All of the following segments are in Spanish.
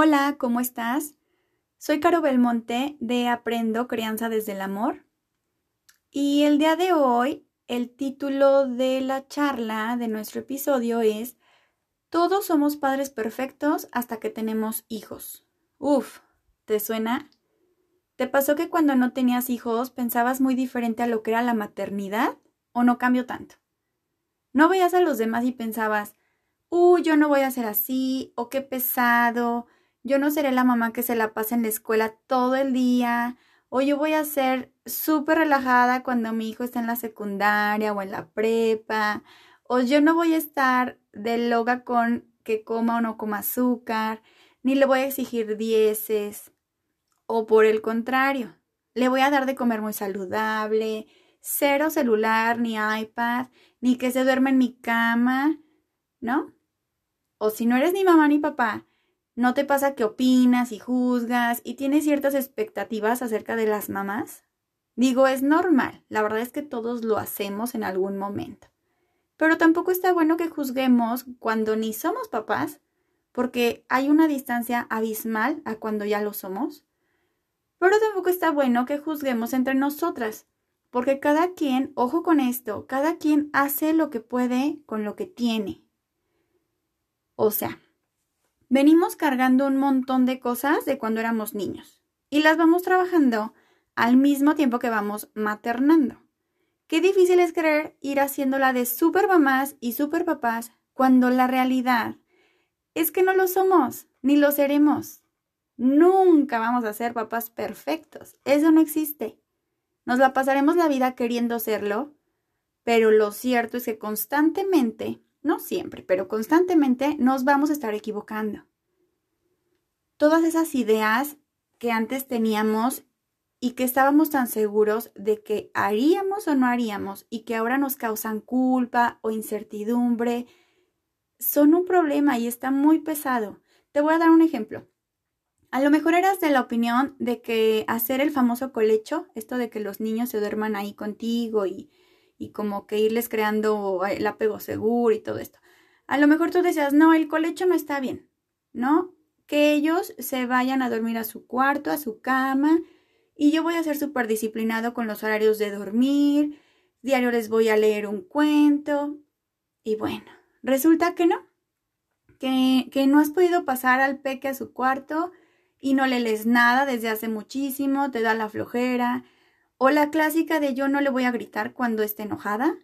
Hola, ¿cómo estás? Soy Caro Belmonte de Aprendo Crianza desde el Amor. Y el día de hoy, el título de la charla de nuestro episodio es Todos somos padres perfectos hasta que tenemos hijos. Uf, ¿te suena? ¿Te pasó que cuando no tenías hijos pensabas muy diferente a lo que era la maternidad? ¿O no cambió tanto? No veías a los demás y pensabas, uy, yo no voy a ser así, o qué pesado, yo no seré la mamá que se la pasa en la escuela todo el día, o yo voy a ser súper relajada cuando mi hijo está en la secundaria o en la prepa, o yo no voy a estar de loga con que coma o no coma azúcar, ni le voy a exigir dieces, o por el contrario, le voy a dar de comer muy saludable, cero celular, ni iPad, ni que se duerma en mi cama, ¿no? O si no eres ni mamá ni papá, ¿no te pasa que opinas y juzgas y tienes ciertas expectativas acerca de las mamás? Digo, es normal, la verdad es que todos lo hacemos en algún momento. Pero tampoco está bueno que juzguemos cuando ni somos papás, porque hay una distancia abismal a cuando ya lo somos. Pero tampoco está bueno que juzguemos entre nosotras, porque cada quien, ojo con esto, cada quien hace lo que puede con lo que tiene. O sea, venimos cargando un montón de cosas de cuando éramos niños y las vamos trabajando al mismo tiempo que vamos maternando. Qué difícil es querer ir haciéndola de super mamás y super papás cuando la realidad es que no lo somos, ni lo seremos. Nunca vamos a ser papás perfectos. Eso no existe. Nos la pasaremos la vida queriendo serlo, pero lo cierto es que constantemente, no siempre, pero constantemente nos vamos a estar equivocando. Todas esas ideas que antes teníamos y que estábamos tan seguros de que haríamos o no haríamos y que ahora nos causan culpa o incertidumbre, son un problema y está muy pesado. Te voy a dar un ejemplo. A lo mejor eras de la opinión de que hacer el famoso colecho, esto de que los niños se duerman ahí contigo y, y como que irles creando el apego seguro y todo esto. A lo mejor tú decías, no, el colecho no está bien, ¿no? Que ellos se vayan a dormir a su cuarto, a su cama, y yo voy a ser súper disciplinado con los horarios de dormir, diario les voy a leer un cuento, y bueno, resulta que no, que, que no has podido pasar al peque a su cuarto, y no le lees nada desde hace muchísimo, te da la flojera, o la clásica de yo no le voy a gritar cuando esté enojada,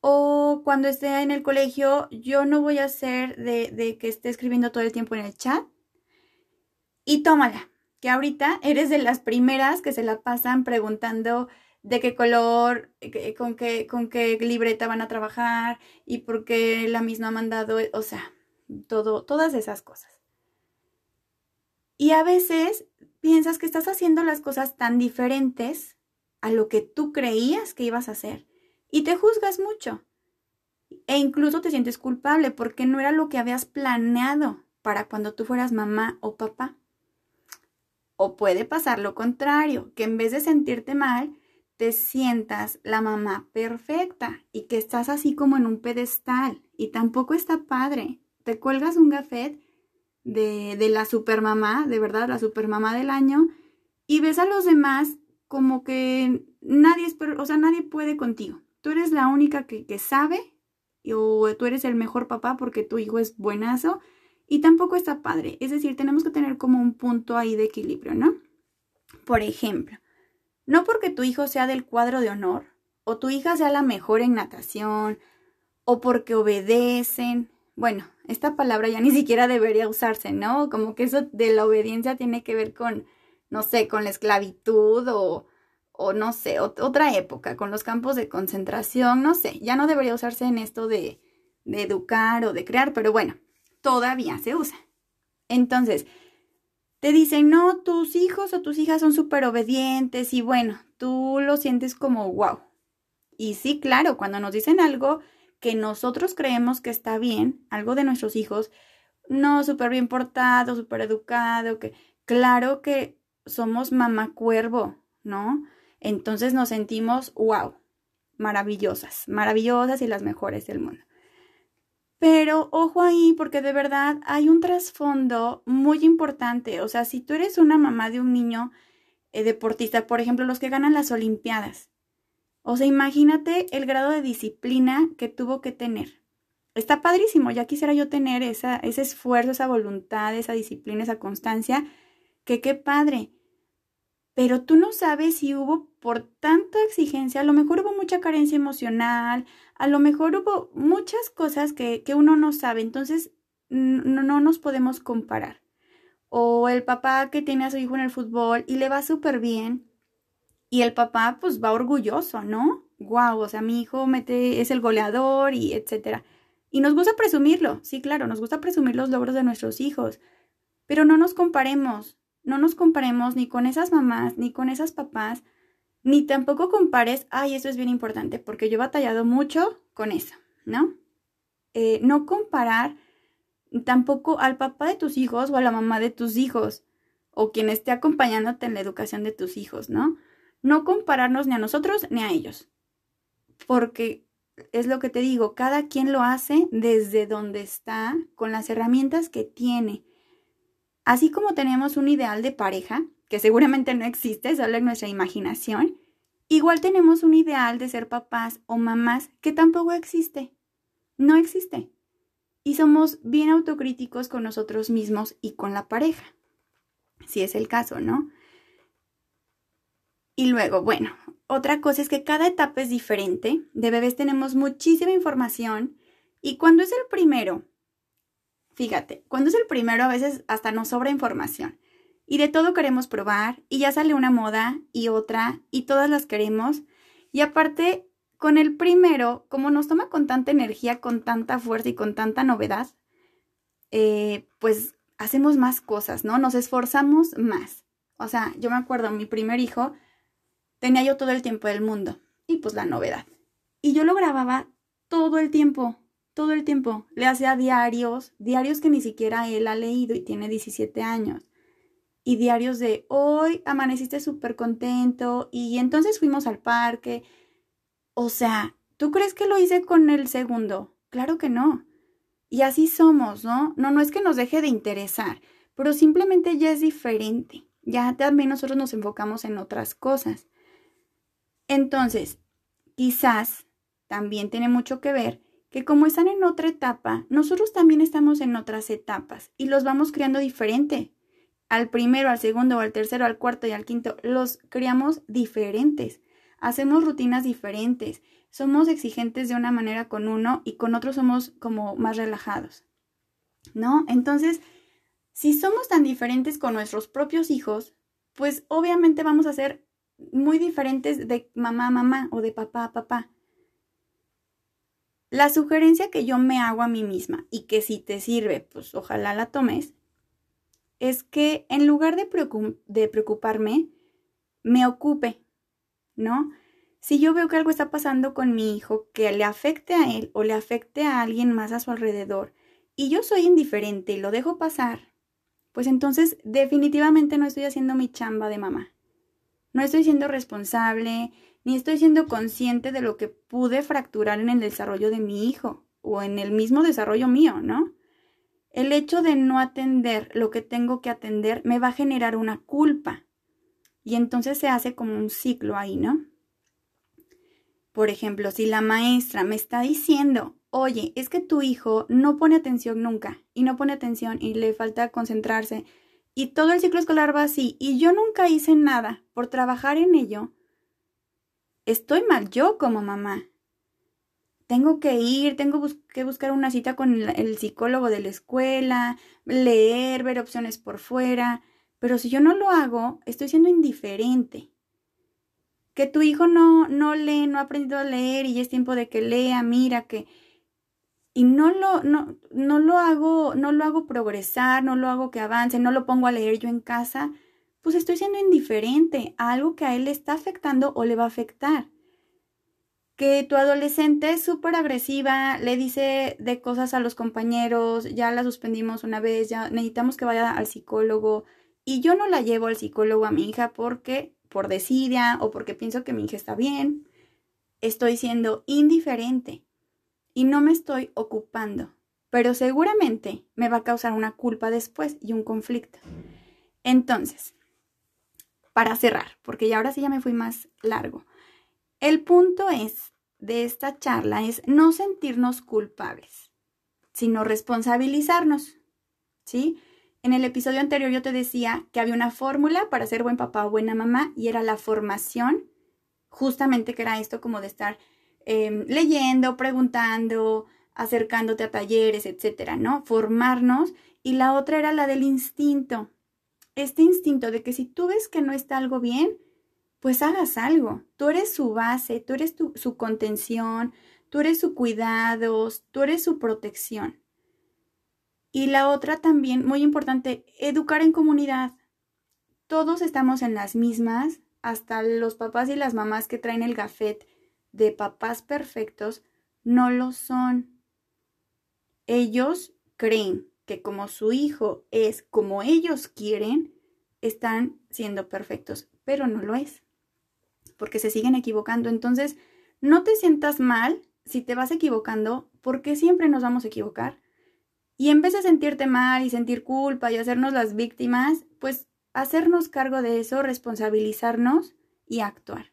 o cuando esté en el colegio yo no voy a hacer de, que esté escribiendo todo el tiempo en el chat. Y tómala, que ahorita eres de las primeras que se la pasan preguntando de qué color, con qué, con qué libreta van a trabajar y por qué la misma ha mandado, o sea, todo, todas esas cosas. Y a veces piensas que estás haciendo las cosas tan diferentes a lo que tú creías que ibas a hacer y te juzgas mucho. E incluso te sientes culpable porque no era lo que habías planeado para cuando tú fueras mamá o papá. O puede pasar lo contrario, que en vez de sentirte mal, te sientas la mamá perfecta y que estás así como en un pedestal y tampoco está padre. Te cuelgas un gafet de, de la supermamá, de verdad, la supermamá del año, y ves a los demás como que nadie, o sea, nadie puede contigo. Tú eres la única que, que sabe, o tú eres el mejor papá porque tu hijo es buenazo, y tampoco está padre. Es decir, tenemos que tener como un punto ahí de equilibrio, ¿no? Por ejemplo, no porque tu hijo sea del cuadro de honor, o tu hija sea la mejor en natación, o porque obedecen, bueno, esta palabra ya ni siquiera debería usarse, ¿no? Como que eso de la obediencia tiene que ver con, no sé, con la esclavitud o, o no sé, otra época, con los campos de concentración, no sé, ya no debería usarse en esto de, de educar o de crear, pero bueno, todavía se usa. Entonces, te dicen, no, tus hijos o tus hijas son súper obedientes y bueno, tú lo sientes como wow. Y sí, claro, cuando nos dicen algo, que nosotros creemos que está bien, algo de nuestros hijos, no súper bien portado, súper educado, que claro que somos mamá cuervo, ¿no? Entonces nos sentimos, wow, maravillosas, maravillosas y las mejores del mundo. Pero ojo ahí, porque de verdad hay un trasfondo muy importante. O sea, si tú eres una mamá de un niño eh, deportista, por ejemplo, los que ganan las Olimpiadas, o sea, imagínate el grado de disciplina que tuvo que tener. Está padrísimo, ya quisiera yo tener esa, ese esfuerzo, esa voluntad, esa disciplina, esa constancia, que qué padre. Pero tú no sabes si hubo por tanta exigencia, a lo mejor hubo mucha carencia emocional, a lo mejor hubo muchas cosas que, que uno no sabe, entonces no, no nos podemos comparar. O el papá que tiene a su hijo en el fútbol y le va súper bien, y el papá pues va orgulloso, ¿no? Guau, o sea, mi hijo mete, es el goleador y etcétera. Y nos gusta presumirlo, sí, claro, nos gusta presumir los logros de nuestros hijos, pero no nos comparemos, no nos comparemos ni con esas mamás, ni con esas papás, ni tampoco compares, ay, eso es bien importante, porque yo he batallado mucho con eso, ¿no? Eh, no comparar tampoco al papá de tus hijos o a la mamá de tus hijos, o quien esté acompañándote en la educación de tus hijos, ¿no? No compararnos ni a nosotros ni a ellos, porque es lo que te digo, cada quien lo hace desde donde está, con las herramientas que tiene. Así como tenemos un ideal de pareja, que seguramente no existe, solo en nuestra imaginación, igual tenemos un ideal de ser papás o mamás que tampoco existe. No existe. Y somos bien autocríticos con nosotros mismos y con la pareja, si es el caso, ¿no? Y luego, bueno, otra cosa es que cada etapa es diferente. De bebés tenemos muchísima información y cuando es el primero, fíjate, cuando es el primero a veces hasta nos sobra información y de todo queremos probar y ya sale una moda y otra y todas las queremos. Y aparte, con el primero, como nos toma con tanta energía, con tanta fuerza y con tanta novedad, eh, pues hacemos más cosas, ¿no? Nos esforzamos más. O sea, yo me acuerdo, mi primer hijo, Tenía yo todo el tiempo del mundo y pues la novedad. Y yo lo grababa todo el tiempo, todo el tiempo. Le hacía diarios, diarios que ni siquiera él ha leído y tiene 17 años. Y diarios de hoy amaneciste súper contento y entonces fuimos al parque. O sea, ¿tú crees que lo hice con el segundo? Claro que no. Y así somos, ¿no? No, no es que nos deje de interesar, pero simplemente ya es diferente. Ya también nosotros nos enfocamos en otras cosas. Entonces, quizás también tiene mucho que ver que como están en otra etapa, nosotros también estamos en otras etapas y los vamos criando diferente. Al primero, al segundo, al tercero, al cuarto y al quinto, los criamos diferentes. Hacemos rutinas diferentes. Somos exigentes de una manera con uno y con otro somos como más relajados. ¿No? Entonces, si somos tan diferentes con nuestros propios hijos, pues obviamente vamos a ser muy diferentes de mamá a mamá o de papá a papá. La sugerencia que yo me hago a mí misma y que si te sirve, pues ojalá la tomes, es que en lugar de, de preocuparme, me ocupe, ¿no? Si yo veo que algo está pasando con mi hijo que le afecte a él o le afecte a alguien más a su alrededor y yo soy indiferente y lo dejo pasar, pues entonces definitivamente no estoy haciendo mi chamba de mamá. No estoy siendo responsable, ni estoy siendo consciente de lo que pude fracturar en el desarrollo de mi hijo o en el mismo desarrollo mío, ¿no? El hecho de no atender lo que tengo que atender me va a generar una culpa. Y entonces se hace como un ciclo ahí, ¿no? Por ejemplo, si la maestra me está diciendo, oye, es que tu hijo no pone atención nunca y no pone atención y le falta concentrarse y todo el ciclo escolar va así y yo nunca hice nada por trabajar en ello, estoy mal yo como mamá. Tengo que ir, tengo que buscar una cita con el, psicólogo de la escuela, leer, ver opciones por fuera, pero si yo no lo hago, estoy siendo indiferente. Que tu hijo no, no lee, no ha aprendido a leer y ya es tiempo de que lea, mira, que y no lo, no, no lo hago, no lo hago progresar, no lo hago que avance, no lo pongo a leer yo en casa, pues estoy siendo indiferente a algo que a él le está afectando o le va a afectar. Que tu adolescente es súper agresiva, le dice de cosas a los compañeros, ya la suspendimos una vez, ya necesitamos que vaya al psicólogo y yo no la llevo al psicólogo a mi hija porque por desidia o porque pienso que mi hija está bien. Estoy siendo indiferente y no me estoy ocupando pero seguramente me va a causar una culpa después y un conflicto. Entonces, para cerrar, porque ya ahora sí ya me fui más largo, el punto es de esta charla es no sentirnos culpables, sino responsabilizarnos, ¿sí? En el episodio anterior yo te decía que había una fórmula para ser buen papá o buena mamá y era la formación, justamente que era esto como de estar em, leyendo, preguntando, acercándote a talleres, etcétera, ¿no? Formarnos. Y la otra era la del instinto. Este instinto de que si tú ves que no está algo bien, pues hagas algo. Tú eres su base, tú eres su contención, tú eres su cuidados, tú eres su protección. Y la otra también, muy importante, educar en comunidad. Todos estamos en las mismas, hasta los papás y las mamás que traen el gafet de papás perfectos no lo son. Ellos creen que como su hijo es como ellos quieren, están siendo perfectos, pero no lo es, porque se siguen equivocando. Entonces, no te sientas mal si te vas equivocando, porque siempre nos vamos a equivocar. Y en vez de sentirte mal y sentir culpa y hacernos las víctimas, pues hacernos cargo de eso, responsabilizarnos y actuar.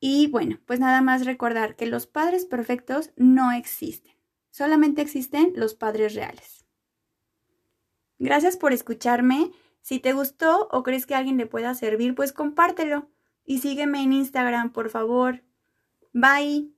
Y bueno, pues nada más recordar que los padres perfectos no existen. Solamente existen los padres reales. Gracias por escucharme. Si te gustó o crees que alguien le pueda servir, pues compártelo y sígueme en Instagram, por favor. Bye.